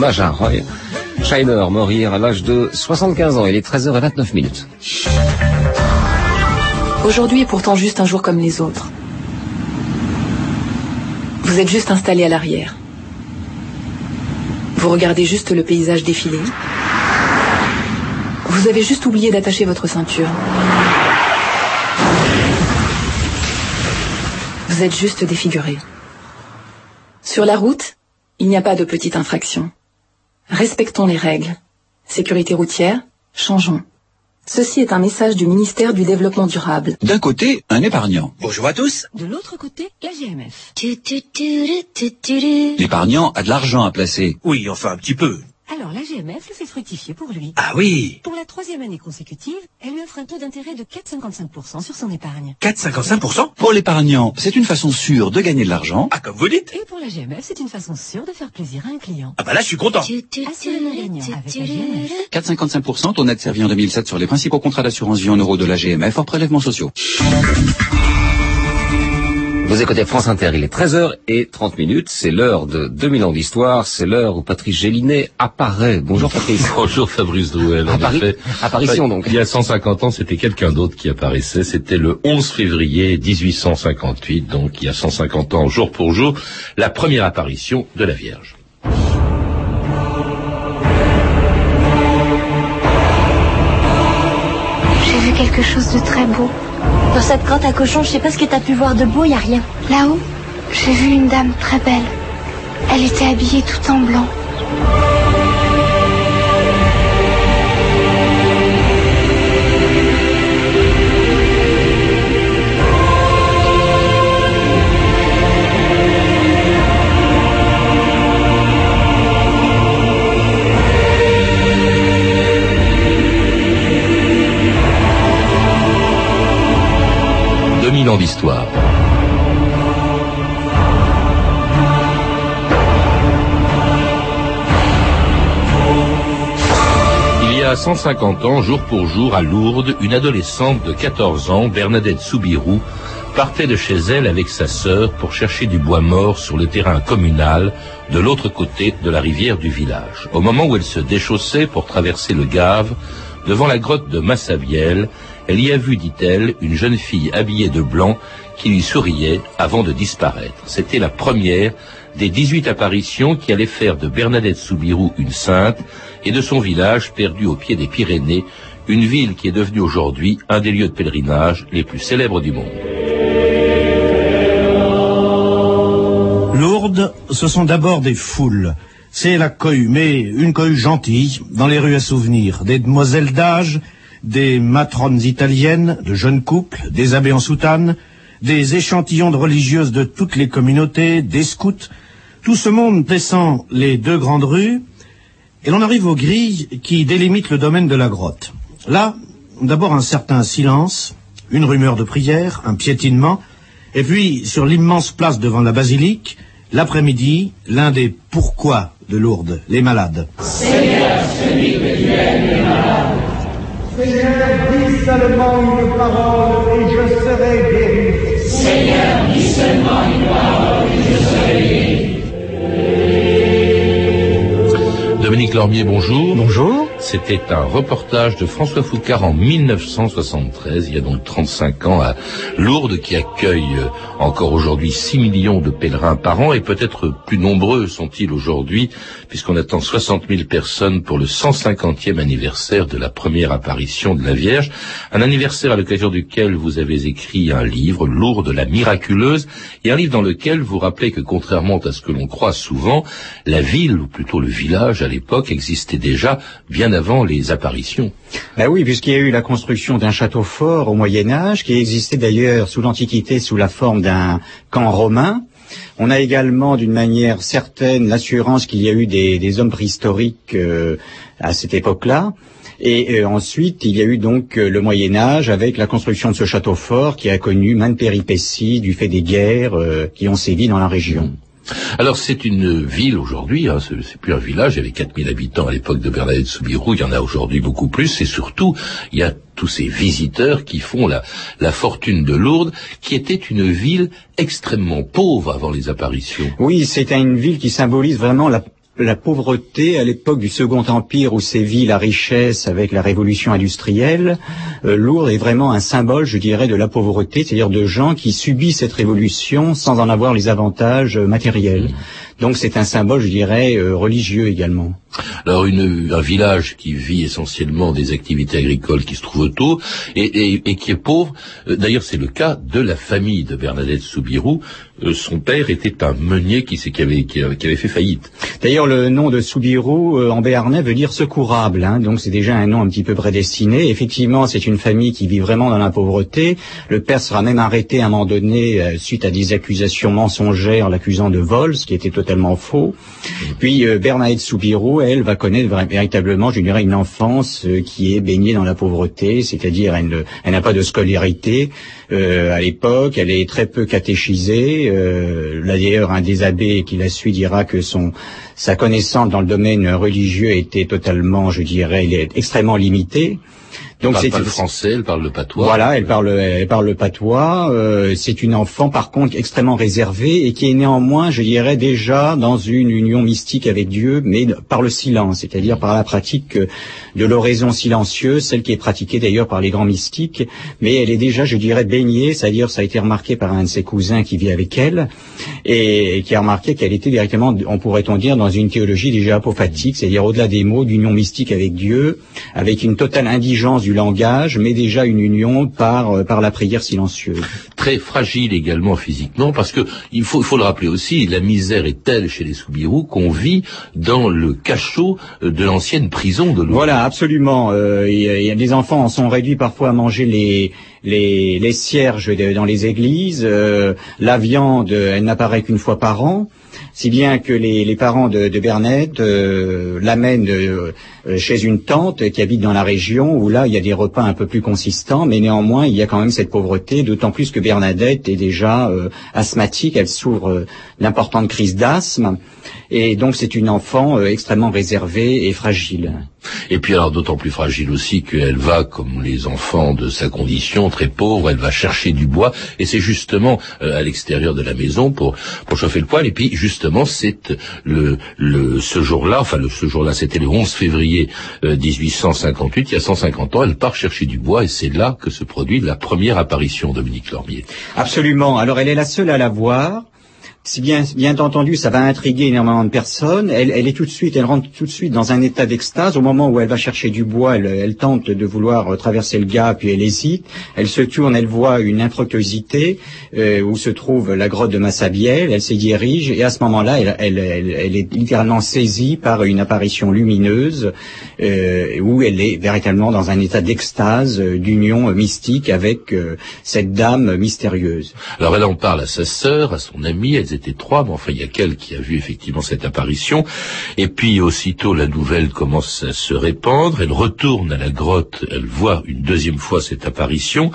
Hommage à Roy Scheider, mourir à l'âge de 75 ans. Il est 13h29 minutes. Aujourd'hui est pourtant juste un jour comme les autres. Vous êtes juste installé à l'arrière. Vous regardez juste le paysage défiler. Vous avez juste oublié d'attacher votre ceinture. Vous êtes juste défiguré. Sur la route, il n'y a pas de petite infraction. Respectons les règles. Sécurité routière, changeons. Ceci est un message du ministère du Développement durable. D'un côté, un épargnant. Bonjour à tous. De l'autre côté, la GMF. L'épargnant a de l'argent à placer. Oui, enfin un petit peu. Alors la GMF le fait fructifier pour lui. Ah oui Pour la troisième année consécutive, elle lui offre un taux d'intérêt de 4,55% sur son épargne. 4,55% Pour l'épargnant, c'est une façon sûre de gagner de l'argent. Ah, comme vous dites Et pour la GMF, c'est une façon sûre de faire plaisir à un client. Ah bah là, je suis content. Assurément gagnant avec la GMF. 4,55%, ton net servi en 2007 sur les principaux contrats d'assurance vie en euros de la GMF hors prélèvements sociaux. Vous écoutez France Inter, il est 13h30 minutes, c'est l'heure de 2000 ans d'histoire, c'est l'heure où Patrice Gélinet apparaît. Bonjour Patrice. Bonjour Fabrice Drouel. en Appari- effet. apparition, donc. Il y a 150 ans, c'était quelqu'un d'autre qui apparaissait. C'était le 11 février 1858, donc il y a 150 ans, jour pour jour, la première apparition de la Vierge. J'ai vu quelque chose de très beau. Dans cette grotte à cochon, je sais pas ce que t'as pu voir de beau, y a rien. Là-haut, j'ai vu une dame très belle. Elle était habillée tout en blanc. « Il y a 150 ans, jour pour jour, à Lourdes, une adolescente de 14 ans, Bernadette Soubirou, partait de chez elle avec sa sœur pour chercher du bois mort sur le terrain communal de l'autre côté de la rivière du village. Au moment où elle se déchaussait pour traverser le Gave, devant la grotte de Massabielle, elle y a vu, dit-elle, une jeune fille habillée de blanc qui lui souriait avant de disparaître. C'était la première des 18 apparitions qui allaient faire de Bernadette Soubirou une sainte et de son village perdu au pied des Pyrénées, une ville qui est devenue aujourd'hui un des lieux de pèlerinage les plus célèbres du monde. Lourdes, ce sont d'abord des foules. C'est la cohue, mais une cohue gentille, dans les rues à souvenirs. Des demoiselles d'âge, des matrones italiennes, de jeunes couples, des abbés en soutane, des échantillons de religieuses de toutes les communautés, des scouts. Tout ce monde descend les deux grandes rues, et l'on arrive aux grilles qui délimitent le domaine de la grotte. Là, d'abord un certain silence, une rumeur de prière, un piétinement, et puis sur l'immense place devant la basilique, l'après-midi, l'un des pourquoi de Lourdes, les malades. Seigneur, dis seulement une parole et je serai guéri. Seigneur, dis seulement une parole Dominique Lormier, bonjour. Bonjour. C'était un reportage de François Foucard en 1973, il y a donc 35 ans, à Lourdes, qui accueille euh, encore aujourd'hui 6 millions de pèlerins par an, et peut-être plus nombreux sont-ils aujourd'hui, puisqu'on attend 60 000 personnes pour le 150e anniversaire de la première apparition de la Vierge, un anniversaire à l'occasion duquel vous avez écrit un livre, Lourdes la miraculeuse, et un livre dans lequel vous rappelez que contrairement à ce que l'on croit souvent, la ville, ou plutôt le village l'époque, existait déjà bien avant les apparitions. Ben oui, puisqu'il y a eu la construction d'un château fort au Moyen Âge, qui existait d'ailleurs sous l'Antiquité sous la forme d'un camp romain. On a également, d'une manière certaine, l'assurance qu'il y a eu des, des hommes préhistoriques euh, à cette époque-là. Et euh, ensuite, il y a eu donc euh, le Moyen Âge avec la construction de ce château fort qui a connu maintes péripéties du fait des guerres euh, qui ont sévi dans la région. Alors c'est une ville aujourd'hui, hein, c'est plus un village, il y avait 4000 habitants à l'époque de Bernadette Soubirou, il y en a aujourd'hui beaucoup plus, et surtout il y a tous ces visiteurs qui font la, la fortune de Lourdes, qui était une ville extrêmement pauvre avant les apparitions. Oui, c'est une ville qui symbolise vraiment la la pauvreté à l'époque du Second Empire où sévit la richesse avec la révolution industrielle, euh, Lourdes est vraiment un symbole, je dirais, de la pauvreté, c'est-à-dire de gens qui subissent cette révolution sans en avoir les avantages euh, matériels. Donc c'est un symbole, je dirais, euh, religieux également. Alors une, un village qui vit essentiellement des activités agricoles qui se trouvent autour et, et, et qui est pauvre. Euh, D'ailleurs, c'est le cas de la famille de Bernadette Soubirou. Euh, son père était un meunier qui, qui, avait, qui, avait, qui avait fait faillite. D'ailleurs, le nom de Soubirou euh, en béarnais veut dire secourable, hein, donc c'est déjà un nom un petit peu prédestiné. Effectivement, c'est une famille qui vit vraiment dans la pauvreté. Le père sera même arrêté à un moment donné suite à des accusations mensongères, l'accusant de vol, ce qui était totalement faux. Puis euh, Bernadette Soubirou, elle, va connaître véritablement, je dirais, une enfance euh, qui est baignée dans la pauvreté, c'est-à-dire elle, n'a pas de scolarité euh, à l'époque, elle est très peu catéchisée. Euh, là d'ailleurs, un des abbés qui la suit dira que son sa connaissance dans le domaine religieux était totalement, je dirais, extrêmement limitée. Donc c'est le français, elle parle le patois. voilà, elle parle, elle parle le patois. euh, c'est une enfant, par contre, extrêmement réservée et qui est néanmoins, je dirais, déjà dans une union mystique avec Dieu, mais par le silence, c'est-à-dire par la pratique euh, de l'oraison silencieuse, celle qui est pratiquée d'ailleurs par les grands mystiques. Mais elle est déjà, je dirais, baignée, c'est-à-dire, ça a été remarqué par un de ses cousins qui vit avec elle et qui a remarqué qu'elle était directement, on pourrait-on dire, dans une théologie déjà apophatique, c'est-à-dire au-delà des mots, d'union mystique avec Dieu, avec une totale indigence du langage, mais déjà une union par, euh, par la prière silencieuse. Très fragile également physiquement, parce que il faut, il faut le rappeler aussi, la misère est telle chez les Soubirous qu'on vit dans le cachot euh, de l'ancienne prison de Lourdes. Voilà, absolument. Euh, des enfants en sont réduits parfois à manger les les, les cierges de- dans les églises. Euh, la viande, elle n'apparaît qu'une fois par an. Si bien que les, parents de, de Bernadette euh, l'amènent euh, euh, chez une tante qui habite dans la région où là il y a des repas un peu plus consistants, mais néanmoins il y a quand même cette pauvreté, d'autant plus que Bernadette est déjà asthmatique, elle souffre euh, d'importantes crises d'asthme, et donc c'est une enfant extrêmement réservée et fragile. Et puis alors d'autant plus fragile aussi qu'elle va, comme les enfants de sa condition, très pauvre, elle va chercher du bois, et c'est justement à l'extérieur de la maison pour, pour chauffer le poêle, et puis justement c'est le, ce jour-là, enfin le, ce jour-là c'était le 11 février euh, 1858, il y a 150 ans, elle part chercher du bois, et c'est là que se produit la première apparition de Dominique Lormier. Absolument. Alors elle est la seule à la voir. Si bien, bien entendu, ça va intriguer énormément de personnes. Elle, elle est tout de suite, elle rentre tout de suite dans un état d'extase. Au moment où elle va chercher du bois, elle, elle tente de vouloir euh, traverser le gap, puis elle hésite. Elle se tourne, elle voit une infructuosité euh, où se trouve la grotte de Massabielle. Elle s'y dirige et à ce moment-là, elle, elle, est littéralement saisie par une apparition lumineuse euh, où elle est véritablement dans un état d'extase, euh, d'union mystique avec euh, cette dame mystérieuse. Alors elle en parle à sa sœur, à son amie, elles étaient trois, mais enfin il y a qu'elle qui a vu effectivement cette apparition. Et puis aussitôt la nouvelle commence à se répandre, elle retourne à la grotte, elle voit une deuxième fois cette apparition.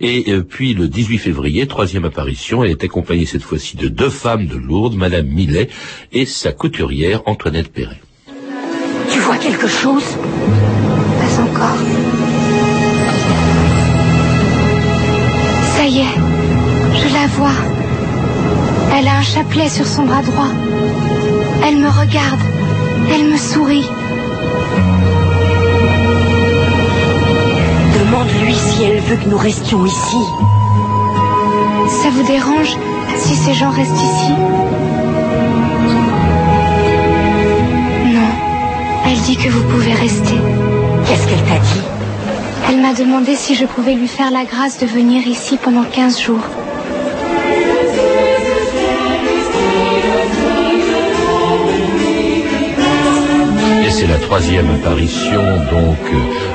Et euh, puis le 18 février, troisième apparition, elle est accompagnée cette fois-ci de deux femmes de Lourdes, Madame Millet et sa couturière Antoinette Perret. Tu vois quelque chose? Pas encore. Ça y est, je la vois. Elle a un chapelet sur son bras droit. Elle me regarde. Elle me sourit. Demande-lui si elle veut que nous restions ici. Ça vous dérange si ces gens restent ici? Non. Elle dit que vous pouvez rester. Qu'est-ce qu'elle t'a dit? Elle m'a demandé si je pouvais lui faire la grâce de venir ici pendant 15 jours. C'est la troisième apparition donc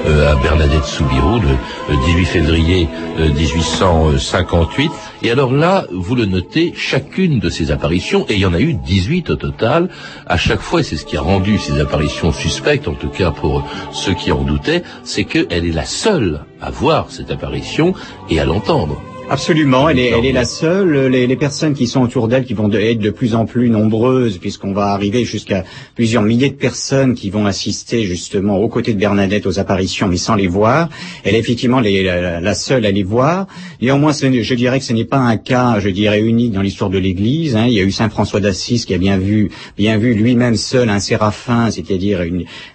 euh, à Bernadette Soubirou le euh, 18 février euh, 1858. Et alors là, vous le notez, chacune de ces apparitions, et il y en a eu 18 au total, à chaque fois, et c'est ce qui a rendu ces apparitions suspectes, en tout cas pour ceux qui en doutaient, c'est qu'elle est la seule à voir cette apparition et à l'entendre. Absolument, elle est, elle est la seule. Les, les personnes qui sont autour d'elle, qui vont être de plus en plus nombreuses, puisqu'on va arriver jusqu'à plusieurs milliers de personnes qui vont assister justement aux côtés de Bernadette aux apparitions, mais sans les voir. Elle est effectivement les- la, la seule à les voir. Néanmoins, je dirais que ce n'est pas un cas, je dirais, unique dans l'histoire de l'Église. hein. Il y a eu Saint François d'Assise qui a bien vu, bien vu lui-même seul un séraphin, c'est-à-dire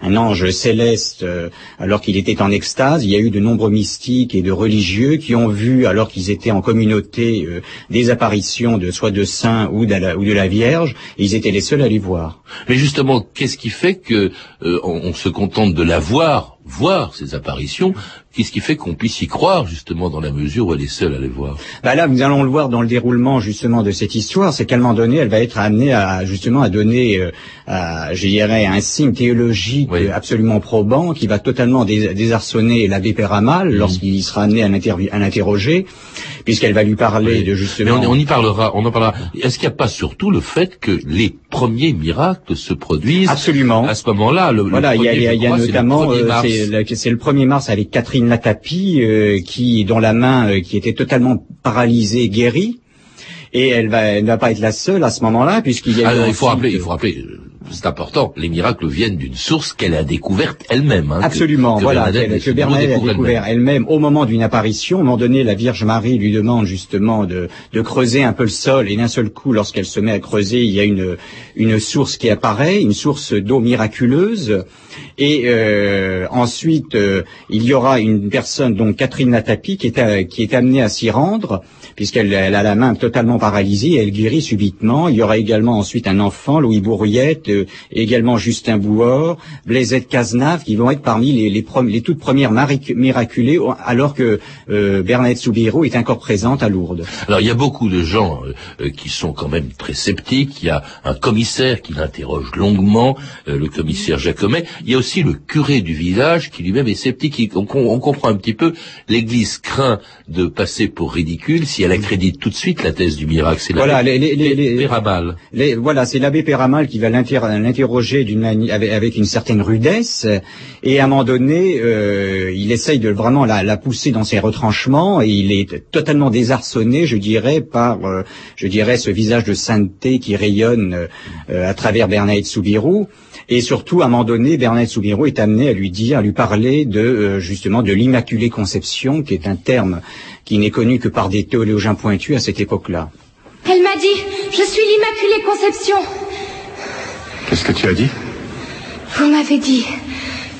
un ange céleste, euh, alors qu'il était en extase. Il y a eu de nombreux mystiques et de religieux qui ont vu, alors qu'ils étaient en communauté, euh, des apparitions de soit de saints ou de la, ou de la Vierge, et ils étaient les seuls à les voir. Mais justement, qu'est-ce qui fait que euh, on, on se contente de la voir, voir ces apparitions Qu'est-ce qui fait qu'on puisse y croire justement dans la mesure où elle est seule à les voir? Bah là, nous allons le voir dans le déroulement justement de cette histoire, c'est qu'à un moment donné, elle va être amenée à justement à donner, euh, à, je dirais, un signe théologique absolument probant qui va totalement dés- désarçonner l'abbé Péramal lorsqu'il sera amené à l'interroger, puisqu'elle va lui parler de Mais justement. on, on y parlera, on en parlera. Est-ce qu'il n'y a pas surtout le fait que les premiers miracles se produisent Absolument. à ce moment-là le, Voilà, il y a, y a- y a crois, c'est le notamment, 1er euh, mars. c'est le, c'est le 1er mars avec Catherine Latapi, euh, qui dont la main euh, qui était totalement paralysée guérie. Et elle va, elle ne va pas être la seule à ce moment-là, puisqu'il y a Ah, eu il faut rappeler, il faut rappeler, euh, c'est important. Les miracles viennent d'une source qu'elle a découverte elle-même. hein, Absolument, que voilà, Bernadette que Bernadette a découvert elle-même. au moment d'une apparition. À un moment donné, la Vierge Marie lui demande justement de, de creuser un peu le sol, et d'un seul coup, lorsqu'elle se met à creuser, il y a une, une source qui apparaît, une source d'eau miraculeuse. Et euh, ensuite, euh, il y aura une personne, donc Catherine Natapi, qui est, à- qui est amenée à s'y rendre, puisqu'elle elle a la main totalement paralysée, elle guérit subitement. Il y aura également ensuite un enfant, Louis Bourriette, euh, également Justin Bouor, Blaisette Cazenave, qui vont être parmi les, les, les toutes premières miraculées, alors que euh, Bernadette Soubirous est encore présente à Lourdes. Alors il y a beaucoup de gens euh, euh, qui sont quand même très sceptiques. Il y a un commissaire qui l'interroge longuement, euh, le commissaire Jacomet. Il y a aussi le curé du village qui lui-même est sceptique. On, on comprend un petit peu. L'Église craint de passer pour ridicule si elle accrédite tout de suite la thèse du miracle. C'est Voilà, l'abbé les- les- Péramal. Voilà, c'est l'abbé Péramal qui va l'inter- l'interroger d'une avec, avec une certaine rudesse, et à un moment donné, euh, il essaye de vraiment la, la pousser dans ses retranchements, et il est totalement désarçonné, je dirais, par, euh, je dirais, ce visage de sainteté qui rayonne euh, à travers Bernadette Soubirous. Et surtout, à un moment donné, Bernadette Soubirous est amené à lui dire, à lui parler de euh, justement de l'immaculée conception, qui est un terme qui n'est connu que par des théologiens pointus à cette époque-là. Elle m'a dit, je suis l'Immaculée Conception. Qu'est-ce que tu as dit? Vous m'avez dit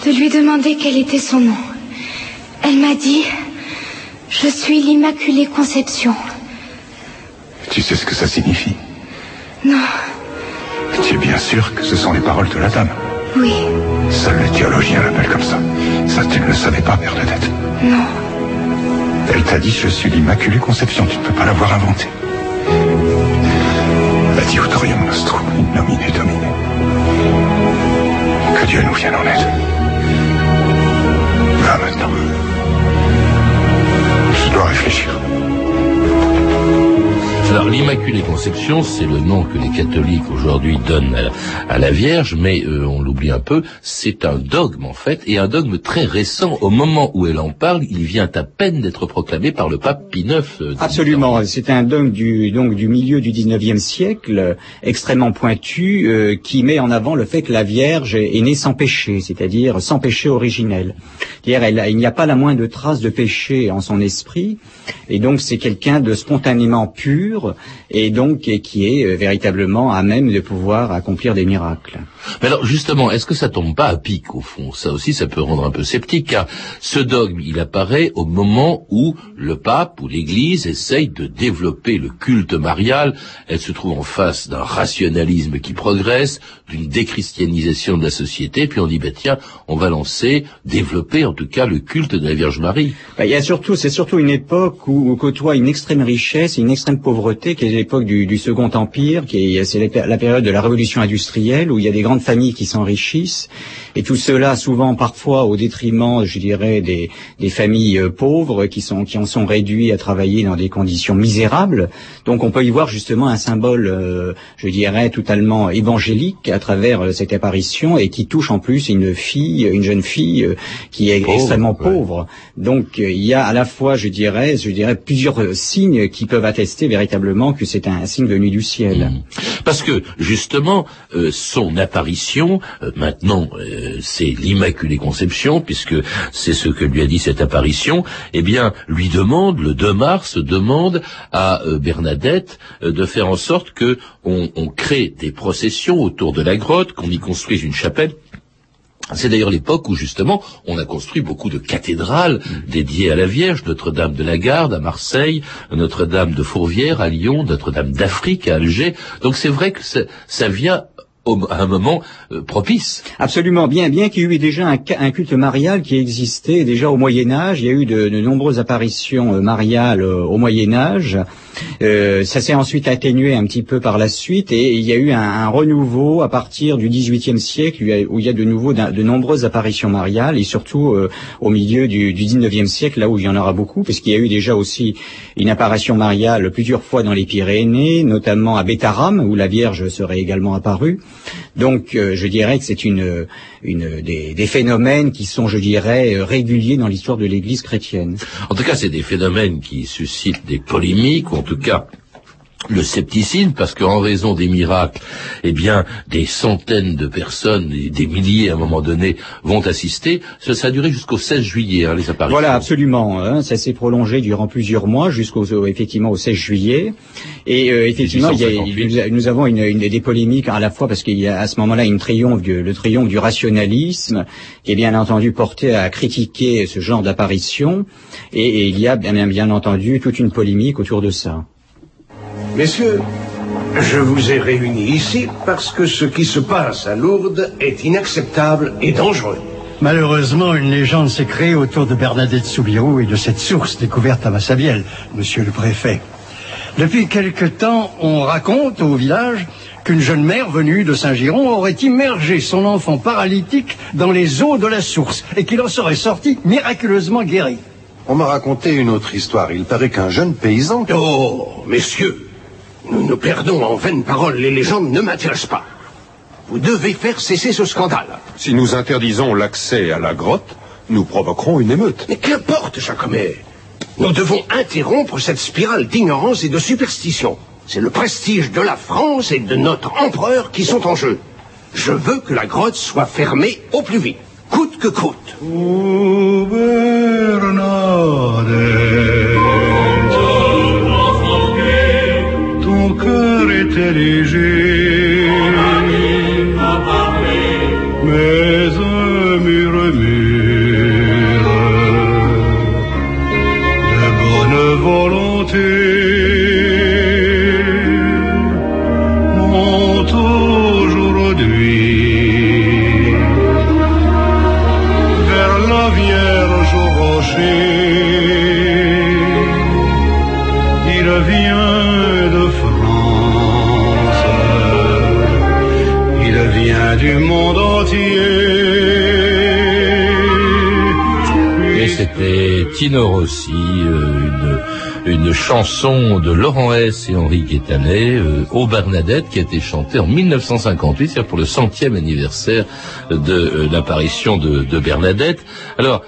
de lui demander quel était son nom. Elle m'a dit, je suis l'Immaculée Conception. Tu sais ce que ça signifie? Non, Tu es bien sûr que ce sont les paroles de la dame. oui, Seuls les théologiens l'appellent comme ça. Ça, tu ne le savais pas, Bernadette. non. Elle t'a dit je suis l'Immaculée Conception, tu ne peux pas l'avoir inventée. Adiutorium nostrum, in nomine domine. Que Dieu nous vienne en aide. Va maintenant. Je dois réfléchir. Alors l'Immaculée Conception, c'est le nom que les catholiques aujourd'hui donnent à la, à la Vierge, mais euh, on l'oublie un peu, c'est un dogme en fait, et un dogme très récent. Au moment où elle en parle, il vient à peine d'être proclamé par le pape Pie IX. euh, Absolument, c'est un dogme du, donc, du milieu du 19e siècle, euh, extrêmement pointu, euh, qui met en avant le fait que la Vierge est, est née sans péché, c'est-à-dire sans péché originel. C'est-à-dire, il n'y a pas la moindre trace de péché en son esprit, et donc c'est quelqu'un de spontanément pur, et donc qui est euh, véritablement à même de pouvoir accomplir des miracles. Mais alors justement, est-ce que ça tombe pas à pic au fond? Ça aussi, ça peut rendre un peu sceptique, car ce dogme, il apparaît au moment où le pape ou l'Église essaye de développer le culte marial. Elle se trouve en face d'un rationalisme qui progresse, d'une déchristianisation de la société, puis on dit, bah tiens, on va lancer, développer en tout cas le culte de la Vierge Marie. Bah, il y a surtout, c'est surtout une époque où, où côtoie une extrême richesse et une extrême pauvreté, qui est l'époque du, Second Empire, qui est, la, période de la révolution industrielle, où il y a des grandes familles qui s'enrichissent, et tout cela souvent parfois au détriment, je dirais, des, des familles euh, pauvres qui sont qui en sont réduits à travailler dans des conditions misérables. Donc on peut y voir justement un symbole, euh, je dirais, totalement évangélique, à travers euh, cette apparition et qui touche en plus une fille, une jeune fille euh, qui est Pauvre, extrêmement ouais. pauvre. Donc euh, il y a à la fois, je dirais, je dirais plusieurs signes qui peuvent attester véritablement que c'est un, signe venu du ciel. Mmh. Parce que justement, euh, son apparition, euh, maintenant, euh, c'est l'Immaculée Conception, puisque c'est ce que lui a dit cette apparition, eh bien, lui demande, le 2 mars, demande à Bernadette de faire en sorte que on, on crée des processions autour de la grotte, qu'on y construise une chapelle. C'est d'ailleurs l'époque où justement on a construit beaucoup de cathédrales dédiées à la Vierge, Notre-Dame de la Garde à Marseille, Notre-Dame de Fourvière à Lyon, Notre-Dame d'Afrique à Alger. Donc c'est vrai que ça, vient à un moment euh, propice. Absolument, bien, bien qu'il y ait déjà un, culte marial qui existait déjà au Moyen Âge. Il y a eu de, de nombreuses apparitions euh, mariales euh, au Moyen Âge. Euh, ça s'est ensuite atténué un petit peu par la suite et il y a eu un, un renouveau à partir du XVIIIe siècle où il y a- de nouveau de nombreuses apparitions mariales et surtout euh, au milieu du, du XIXe siècle là où il y en aura beaucoup puisqu'il y a eu déjà aussi une apparition mariale plusieurs fois dans les Pyrénées, notamment à Bétaram où la Vierge serait également apparue. Donc euh, je dirais que c'est une, une des, des phénomènes qui sont, je dirais, euh, réguliers dans l'histoire de l'Église chrétienne. En tout cas, c'est des phénomènes qui suscitent des polémiques, tout cas le scepticisme, parce qu'en raison des miracles, eh bien, des centaines de personnes, des milliers à un moment donné, vont assister. Ça, a duré jusqu'au 16 juillet, hein, les apparitions. Voilà, absolument. hein, ça s'est prolongé durant plusieurs mois jusqu'au au- effectivement au 16 juillet. Et euh, effectivement, il y a- 1858. nous, avons une, une- des polémiques à la fois parce qu'il y a à ce moment-là une triomphe du, le triomphe du rationalisme qui est bien entendu porté à critiquer ce genre d'apparition. Et, il y a bien entendu toute une polémique autour de ça. Messieurs, je vous ai réunis ici parce que ce qui se passe à Lourdes est inacceptable et dangereux. Malheureusement, une légende s'est créée autour de Bernadette Soubirou et de cette source découverte à Massabielle, monsieur le préfet. Depuis quelque temps, on raconte au village qu'une jeune mère venue de Saint-Giron aurait immergé son enfant paralytique dans les eaux de la source et qu'il en serait sorti miraculeusement guéri. On m'a raconté une autre histoire. Il paraît qu'un jeune paysan... Oh, messieurs, nous nous perdons en vaines paroles. Les légendes ne m'intéressent pas. Vous devez faire cesser ce scandale. Si nous interdisons l'accès à la grotte, nous provoquerons une émeute. Mais qu'importe, Jacomet. Nous devons interrompre cette spirale d'ignorance et de superstition. C'est le prestige de la France et de notre empereur qui sont en jeu. Je veux que la grotte soit fermée au plus vite, coûte que coûte. Était c'était Tino Rossi, euh, une, une chanson de Laurent Hess et Henri Guétanet, euh, au Bernadette, qui a été chantée en 1958, c'est-à-dire pour le centième anniversaire de euh, l'apparition de, de Bernadette. Alors,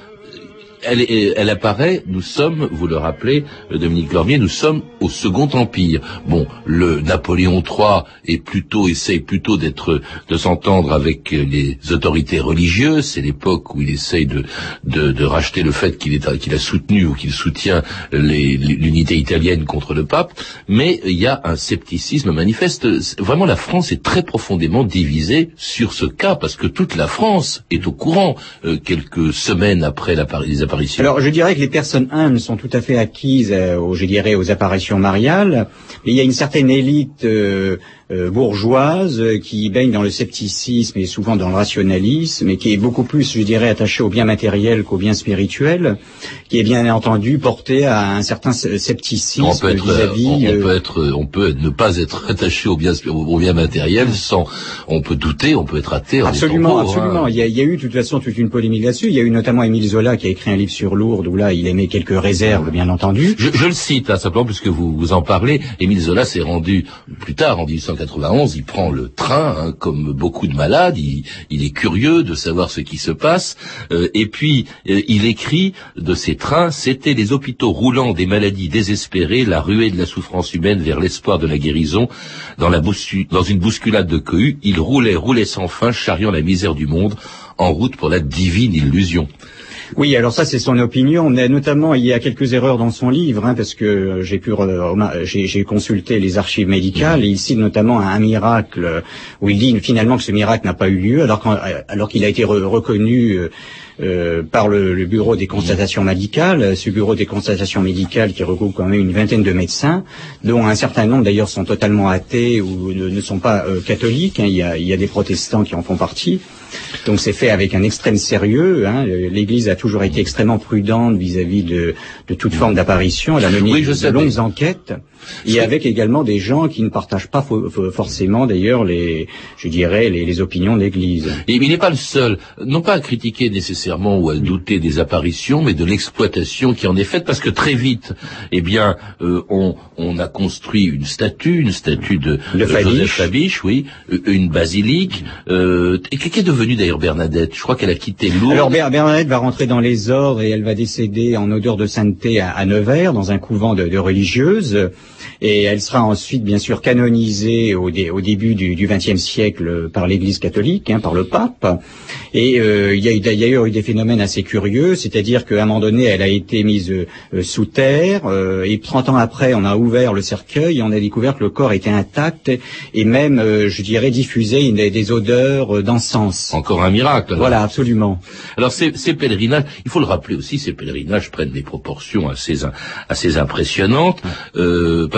elle, elle apparaît, nous sommes, vous le rappelez, Dominique Lormier, nous sommes au Second Empire. Bon, le Napoléon III est plutôt, essaye plutôt d'être, de s'entendre avec les autorités religieuses. C'est l'époque où il essaye de, de, de racheter le fait qu'il est, qu'il a soutenu ou qu'il soutient l'unité italienne contre le pape. Mais il y a un scepticisme manifeste. Vraiment, la France est très profondément divisée sur ce cas parce que toute la France est au courant euh, quelques semaines après l'appari- les Alors, je dirais que les personnes humbles sont tout à fait acquises, euh, aux, je dirais, aux apparitions mariales. Mais il y a une certaine élite euh, bourgeoise euh, qui baigne dans le scepticisme et souvent dans le rationalisme, et qui est beaucoup plus, je dirais, attachée au bien matériel qu'au bien spérituel, qui est bien entendu portée à un certain scepticisme on peut être, vis-à-vis. on, on euh, peut être, on peut ne pas être attaché au bien, au bien matériel sans, on peut douter, on peut être athée. en Absolument, pauvre, absolument. hein. Il, y a, il y a eu de toute façon toute une polémique là-dessus. Il y a eu notamment Émile Zola qui a écrit un livre sur Lourdes où là il émet quelques réserves, bien entendu. Je, je le cite hein, simplement puisque vous, vous en parlez. Émile Zola s'est rendu plus tard, en 1891, il prend le train, hein, comme beaucoup de malades. Il, il, est curieux de savoir ce qui se passe. Euh, et puis, euh, il écrit de ces trains, c'était les hôpitaux roulants des maladies désespérées, la ruée de la souffrance humaine vers l'espoir de la guérison. Dans, la dans une bousculade de cohue, il roulait, roulait sans fin, charriant la misère du monde, en route pour la divine illusion. Oui, alors ça c'est son opinion, mais notamment il y a quelques erreurs dans son livre, hein, parce que j'ai pu j'ai consulté les archives médicales et il cite notamment un, miracle où il dit finalement que ce miracle n'a pas eu lieu, alors alors qu'il a été reconnu. Euh, par le, le, bureau des constatations médicales, ce bureau des constatations médicales qui regroupe quand même une vingtaine de médecins, dont un certain nombre d'ailleurs sont totalement athées ou ne, ne sont pas euh, catholiques. Hein. Il, y a, il, y a, des protestants qui en font partie. Donc c'est fait avec un extrême sérieux. Hein. L'Église a toujours été extrêmement prudente vis-à-vis de, de, toute forme d'apparition. Elle a mené de longues enquêtes. Et avec également des gens qui ne partagent pas forcément d'ailleurs les, je dirais, les, les opinions de l'Église. Et il n'est pas le seul, non pas à critiquer nécessairement ou à douter des apparitions, mais de l'exploitation qui en est faite, parce que très vite, eh bien, euh, on, on, a construit une statue, une statue de, de Joseph Fabiche, oui, euh, une basilique. Euh, et qu'est devenue d'ailleurs Bernadette Je crois qu'elle a quitté Lourdes. Alors Bernadette va rentrer dans les ordres et elle va décéder en odeur de sainteté à, à Nevers, dans un couvent de, de religieuses et elle sera ensuite bien sûr canonisée au, au début du XXe siècle par l'Église catholique, hein, par le pape. Et euh, il y a d'ailleurs eu des phénomènes assez curieux, c'est-à-dire qu'à un moment donné, elle a été mise euh, sous terre, euh, et 30 ans après, on a ouvert le cercueil, et on a découvert que le corps était intact, et même, je dirais, diffusé des, odeurs d'encens. Encore un miracle. Voilà, absolument. Alors ces, ces, pèlerinages, il faut le rappeler aussi, ces pèlerinages prennent des proportions assez, assez impressionnantes,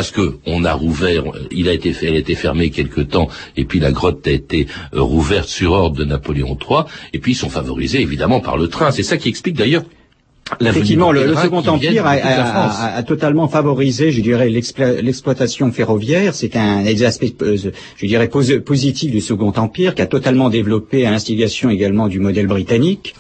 parce que on a rouvert, il a été elle quelque temps, et puis la grotte a été rouverte sur ordre de Napoléon III et puis ils sont favorisés évidemment par le train. C'est ça qui explique d'ailleurs Effectivement, le, Second Empire a, totalement favorisé, je dirais, l'exploitation ferroviaire. C'est un des aspects, euh, je dirais, positifs du Second Empire, qui a totalement développé à l'instigation également du modèle britannique.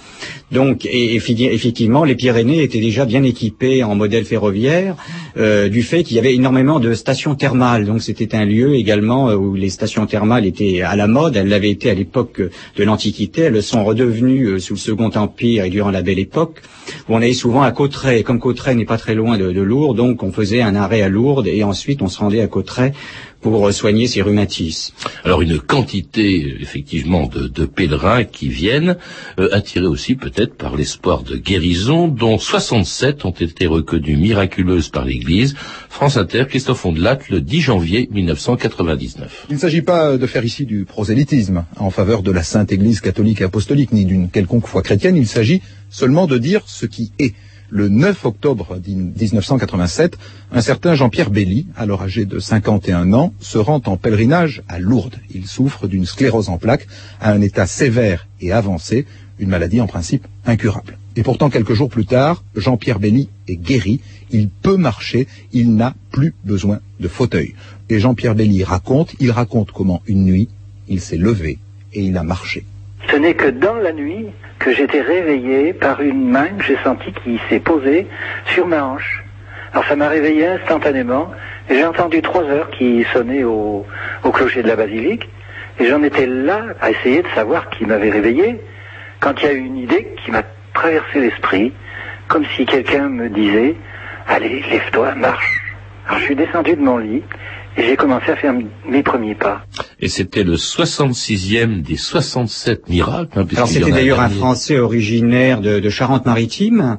Donc, et, effectivement, les Pyrénées étaient déjà bien équipées en modèle ferroviaire, euh, du fait qu'il y avait énormément de stations thermales. Donc, c'était un lieu également euh, où les stations thermales étaient à la mode. Elles l'avaient été à l'époque de l'Antiquité. Elles sont redevenues sous le Second Empire et durant la Belle Époque, où on allait souvent à Cauterets. Comme Cauterets n'est pas très loin de, de Lourdes, donc on faisait un arrêt à Lourdes et ensuite on se rendait à Cauterets pour soigner ses rhumatismes. Alors une quantité effectivement de, de pèlerins qui viennent, euh, attirés aussi peut-être par l'espoir de guérison, dont 67 ont été reconnus miraculeuses par l'Église. France Inter, Christophe Ondelat, le 10 janvier 1999. Il ne s'agit pas de faire ici du prosélytisme en faveur de la Sainte Église catholique et apostolique, ni d'une quelconque foi chrétienne, il s'agit seulement de dire ce qui est le 9 octobre 1987, un certain Jean-Pierre Belly, alors âgé de 51 ans, se rend en pèlerinage à Lourdes. Il souffre d'une sclérose en plaques à un état sévère et avancé, une maladie en principe incurable. Et pourtant, quelques jours plus tard, Jean-Pierre Belly est guéri, il peut marcher, il n'a plus besoin de fauteuil. Et Jean-Pierre Belly raconte, il raconte comment une nuit, il s'est levé et il a marché. Ce n'est que dans la nuit que j'étais réveillé par une main que j'ai sentie qui s'est posée sur ma hanche. Alors ça m'a réveillé instantanément et j'ai entendu trois heures qui sonnaient au, clocher de la basilique et j'en étais là à essayer de savoir qui m'avait réveillé quand il y a eu une idée qui m'a traversé l'esprit comme si quelqu'un me disait allez lève-toi marche. Alors je suis descendu de mon lit et j'ai commencé à faire mes premiers pas. Et c'était le 66e des 67 miracles. Hein, Alors c'était d'ailleurs un Français originaire de, de Charente-Maritime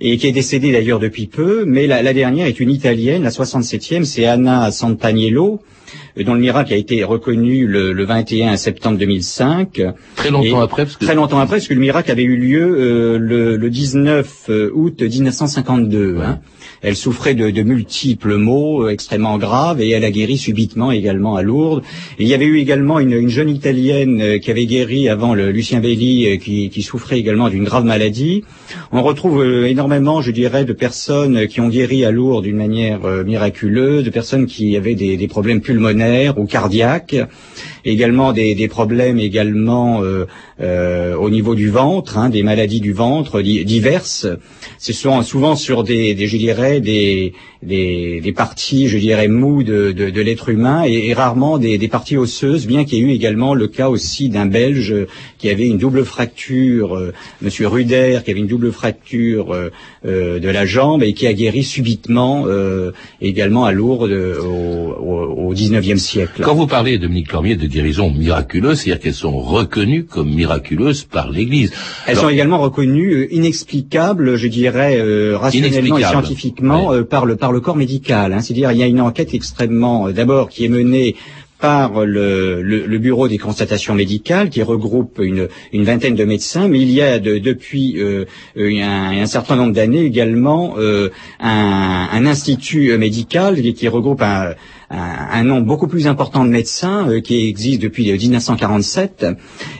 et qui est décédé d'ailleurs depuis peu, mais la, la, dernière est une Italienne, la 67e, c'est Anna Santaniello, dont le miracle a été reconnu le, le 21 septembre 2005. Très longtemps après, parce que... Très longtemps après, parce que le miracle avait eu lieu euh, le, le, 19 euh, août 1952. Hein. Elle souffrait de, de, multiples maux euh, extrêmement graves et elle a guéri subitement également à Lourdes. il y avait eu également une, une jeune Italienne euh, qui avait guéri avant le Lucien Belli, qui, qui souffrait également d'une grave maladie. On retrouve énormément, je dirais, de personnes qui ont guéri à Lourdes d'une manière miraculeuse, de personnes qui avaient des, des problèmes pulmonaires ou cardiaques. Également des, des problèmes également euh, euh, au niveau du ventre, hein, des maladies du ventre di- diverses. Ce sont souvent sur des, des je dirais, des, des, des parties, je dirais, mous de, de, de l'être humain et, et rarement des, des parties osseuses, bien qu'il y ait eu également le cas aussi d'un Belge qui avait une double fracture, euh, Monsieur Ruder, qui avait une double fracture euh, euh, de la jambe et qui a guéri subitement euh, également à Lourdes au, au, au 19e siècle. Quand vous parlez, Dominique Cormier, de guérisons miraculeuses, c'est-à-dire qu'elles sont reconnues comme miraculeuses par l'Église. Elles Alors, sont également reconnues euh, inexplicables, je dirais, euh, rationnellement et scientifiquement euh, par le par le corps médical. hein. C'est-à-dire, il y a une enquête extrêmement, d'abord, qui est menée par le, le- le bureau des constatations médicales qui regroupe une, une vingtaine de médecins, mais il y a de- depuis euh, euh, un, un certain nombre d'années également euh, un, un institut euh, médical qui, regroupe un, un, nombre beaucoup plus important de médecins euh, qui existe depuis euh, 1947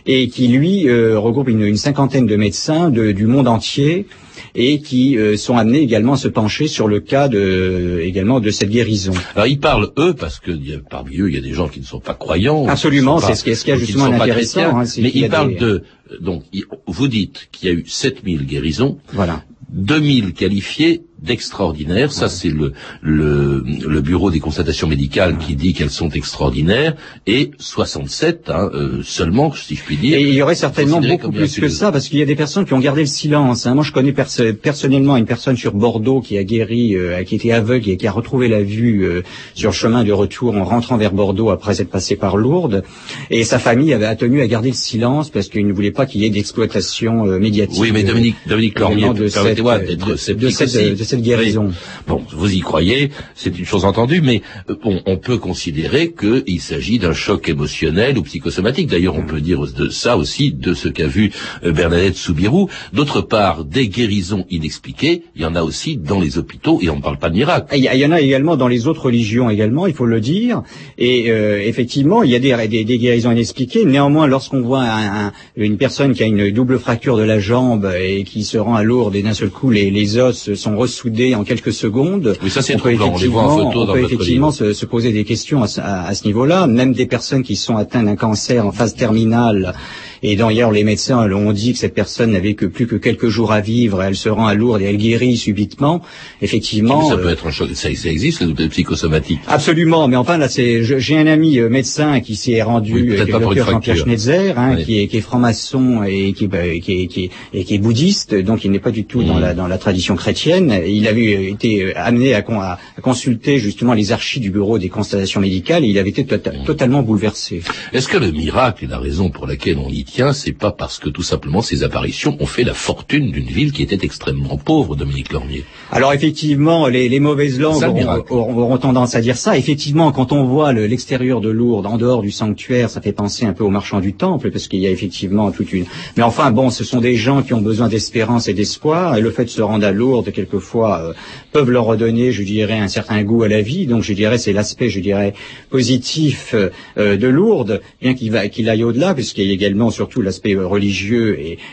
et qui lui euh, regroupe une, une cinquantaine de médecins de- du monde entier et qui euh, sont amenés également à se pencher sur le cas de, également de cette guérison. Alors ils parlent eux parce que y a- parmi eux il y a des gens qui ne sont pas croyants, Absolument, c'est ce qui est- ce ou qui ne justement intéressant, hein, mais y a ils parlent des- de donc vous dites qu'il y a eu 7000 guérisons, voilà. 2000 qualifiés d'extraordinaires, ça c'est le, le le bureau des constatations médicales qui dit qu'elles sont extraordinaires et 67 hein, euh, seulement si je puis dire. Et il y aurait certainement beaucoup plus que ça, parce qu'il y a des personnes qui ont gardé le silence. hein. Moi, je connais perso- personnellement une personne sur Bordeaux qui a guéri, euh, qui était aveugle et qui a retrouvé la vue euh, sur le chemin de retour en rentrant vers Bordeaux après être passé par Lourdes. Et sa famille avait tenu à garder le silence parce qu'il ne voulait pas qu'il y ait d'exploitation euh, médiatique. Oui, mais euh, Dominique, Dominique cette, permettez-moi de, d'être de sceptique cette, aussi. de cette guérison. Oui. Bon, vous y croyez, c'est une chose entendue, mais euh, bon, on peut considérer qu'il s'agit d'un choc émotionnel ou psychosomatique. D'ailleurs, on peut dire de ça aussi de ce qu'a vu euh, Bernadette Soubirou. D'autre part, des guérisons inexpliquées, il y en a aussi dans les hôpitaux, et on ne parle pas de miracle. Il y, en a également dans les autres religions également, il faut le dire. Et euh, effectivement, il y a des, des, des guérisons inexpliquées. Néanmoins, lorsqu'on voit un- un- une personne qui a une double fracture de la jambe et qui se rend à Lourdes et d'un seul coup les, les os sont ressoudés en quelques secondes, Oui, ça, c'est on peut troublant. On les voit en effectivement, photo on dans peut votre effectivement livre. se, se poser des questions à, ce- à- à ce niveau-là. Même des personnes qui sont atteintes d'un cancer en phase terminale. Et d'ailleurs, les médecins ont dit que cette personne n'avait que plus que quelques jours à vivre. Elle se rend à Lourdes et elle guérit subitement. Effectivement, ça euh, peut être un choc, ça, ça existe, le psychosomatique. Absolument, mais enfin là, c'est j'ai un ami euh, médecin qui s'est rendu, Oui, euh, est docteur Jean-Pierre. Schnitzer, hein, Oui. qui est, qui est franc-maçon et qui, bah, qui, est, qui, est, et qui est bouddhiste, donc il n'est pas du tout dans, la, dans la tradition chrétienne. Il avait été amené à, con- à- à consulter justement les archives du bureau des constatations médicales et il avait été tota- Mm. totalement bouleversé. Est-ce que le miracle et la raison pour laquelle on y tient, c'est pas parce que tout simplement ces apparitions ont fait la fortune d'une ville qui était extrêmement pauvre, Dominique Lormier Alors effectivement, les, les mauvaises langues auront, auront- tendance à dire ça. Effectivement, quand on voit le- l'extérieur de Lourdes, en dehors du sanctuaire, ça fait penser un peu aux marchands du temple, parce qu'il y a effectivement toute une... Mais enfin, bon, ce sont des gens qui ont besoin d'espérance et d'espoir, et le fait de se rendre à Lourdes, quelquefois, euh, peuvent leur redonner, je dirais, un certain goût à la vie. Donc, je dirais, c'est l'aspect, je dirais, positif euh, de Lourdes, bien qu'il aille au-delà, puisqu'il y a également surtout l'aspect religieux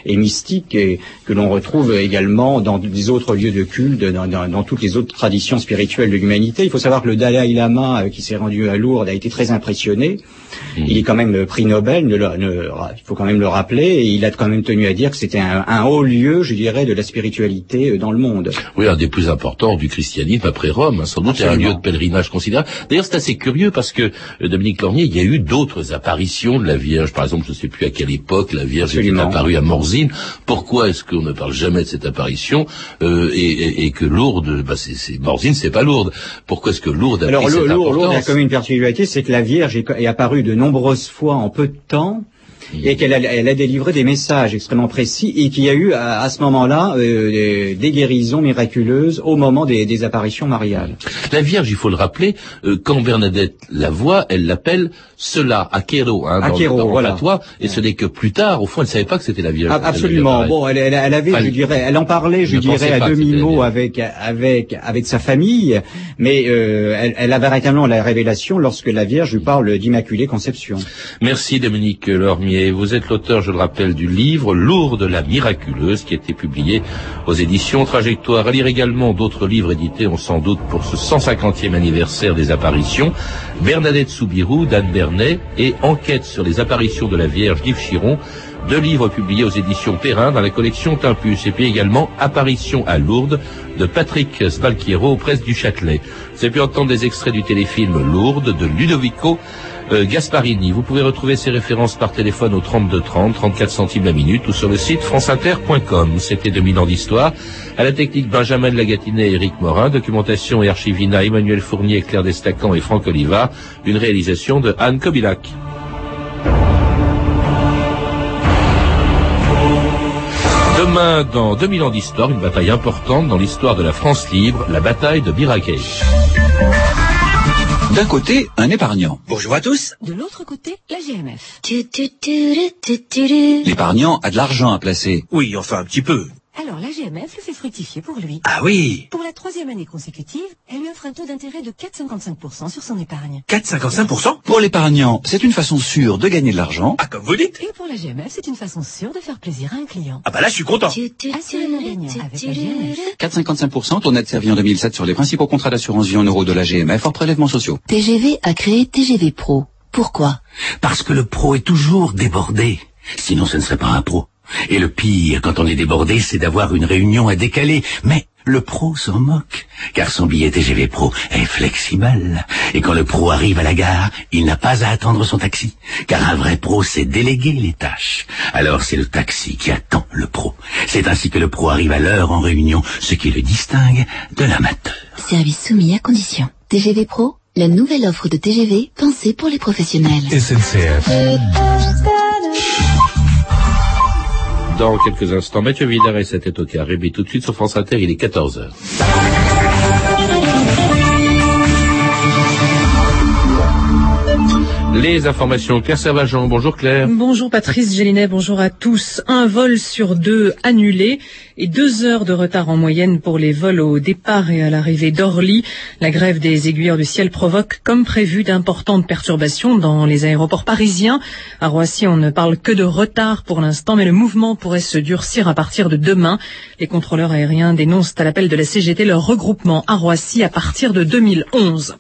et, mystique, que l'on retrouve également dans des autres lieux de culte, dans, dans- dans toutes les autres traditions spirituelles de l'humanité. Il faut savoir que le Dalai Lama, euh, qui s'est rendu à Lourdes, a été très impressionné. Il est quand même prix Nobel, ne le- ne- il faut quand même le rappeler, et il a quand même tenu à dire que c'était un, un haut lieu, je dirais, de la spiritualité euh, dans le monde. Oui, un des plus importants du christianisme après Rome, hein, sans doute, c'est un lieu de pèlerinage considérable. D'ailleurs, c'est assez curieux parce que, euh, Dominique Lormier, il y a eu d'autres apparitions de la Vierge. Par exemple, je ne sais plus à quelle époque la Vierge est apparue à Morzine. Pourquoi est-ce qu'on ne parle jamais de cette apparition euh, et, et- et que Lourdes, bah, c'est, c'est, Morzine, c'est pas Lourdes. Pourquoi est-ce que Lourdes a Alors, pris Lourdes, cette Lourdes a importance quand même une particularité, c'est que la Vierge est, est apparue de nombreuses fois en peu de temps. Et qu'elle a, elle a délivré des messages extrêmement précis et qu'il y a eu à, à ce moment-là euh, des- des guérisons miraculeuses au moment des, des apparitions mariales. La Vierge, il faut le rappeler, euh, quand Bernadette la voit, elle l'appelle cela, Akero, hein, dans, Akero, dans voilà. patois, et ce n'est que plus tard, au fond, elle ne savait pas que c'était la Vierge. Ah, Absolument. Bon, elle, elle, elle avait, Enfin, je dirais, elle en parlait, je dirais, à pas que demi c'était mot la avec avec avec sa famille, mais euh, elle, elle a véritablement la révélation lorsque la Vierge lui parle d'Immaculée Conception. Merci Dominique Lormier. Vous êtes l'auteur, je le rappelle, du livre Lourdes la miraculeuse qui a été publié aux éditions Trajectoire. À lire également d'autres livres édités, on sans doute pour ce 150e anniversaire des apparitions. Bernadette Soubirou, d'Anne Bernet et Enquête sur les apparitions de la Vierge d'Yves Chiron deux livres publiés aux éditions Perrin dans la collection Timpus, et puis également Apparition à Lourdes de Patrick Spalchiero aux presses du Châtelet. Vous avez pu entendre des extraits du téléfilm Lourdes de Ludovico euh, Gasparini. Vous pouvez retrouver ces références par téléphone au 32 30, 34 centimes la minute ou sur le site franceinter.com. C'était 2000 ans d'histoire. À la technique Benjamin de Lagatinet et Eric Morin, documentation et archivina Emmanuel Fournier, Claire Destacan et Franck Oliva, une réalisation de Anne Kobilac. Demain, dans 2000 ans d'histoire, une bataille importante dans l'histoire de la France libre, la bataille de Birakeï. D'un côté, un épargnant. Bonjour à tous. De l'autre côté, la GMF. L'épargnant a de l'argent à placer. Oui, enfin un petit peu. Alors la GMF le fait fructifier pour lui. Ah oui Pour la troisième année consécutive, elle lui offre un taux d'intérêt de 4,55% sur son épargne. 4,55% Pour l'épargnant, c'est une façon sûre de gagner de l'argent. Ah, comme vous dites Et pour la GMF, c'est une façon sûre de faire plaisir à un client. Ah bah là, je suis content. Assurément gagnant avec la GMF. 4,55%, ton net servi en 2007 sur les principaux contrats d'assurance vie en euros de la GMF hors prélèvements sociaux. TGV a créé TGV Pro. Pourquoi? Parce que le pro est toujours débordé. Sinon, ce ne serait pas un pro. Et le pire, quand on est débordé, c'est d'avoir une réunion à décaler. Mais le pro s'en moque, car son billet TGV Pro est flexible. Et quand le pro arrive à la gare, il n'a pas à attendre son taxi, car un vrai pro sait déléguer les tâches. Alors c'est le taxi qui attend le pro. C'est ainsi que le pro arrive à l'heure en réunion, ce qui le distingue de l'amateur. Service soumis à condition. TGV Pro, la nouvelle offre de TGV pensée pour les professionnels. SNCF. Dans quelques instants, Mathieu Vidal et tête au carré. Tout de suite sur France Inter, il est 14h. Les informations. Claire Servageant, bonjour Claire. Bonjour Patrice Gélinet, bonjour à tous. Un vol sur deux annulé et deux heures de retard en moyenne pour les vols au départ et à l'arrivée d'Orly. La grève des aiguilleurs du ciel provoque, comme prévu, d'importantes perturbations dans les aéroports parisiens. À Roissy, on ne parle que de retard pour l'instant, mais le mouvement pourrait se durcir à partir de demain. Les contrôleurs aériens dénoncent à l'appel de la CGT leur regroupement à Roissy à partir de 2011.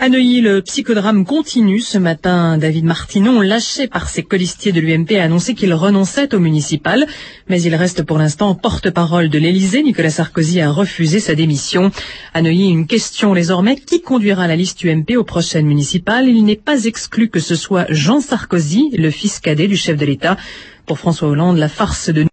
À Neuilly, le psychodrame continue. Ce matin, David Martinon, lâché par ses colistiers de l'UMP, a annoncé qu'il renonçait au municipal, mais il reste pour l'instant porte-parole de l'Élysée. Nicolas Sarkozy a refusé sa démission. À Neuilly, une question désormais. Qui conduira la liste UMP aux prochaines municipales? Il n'est pas exclu que ce soit Jean Sarkozy, le fils cadet du chef de l'État. Pour François Hollande, la farce de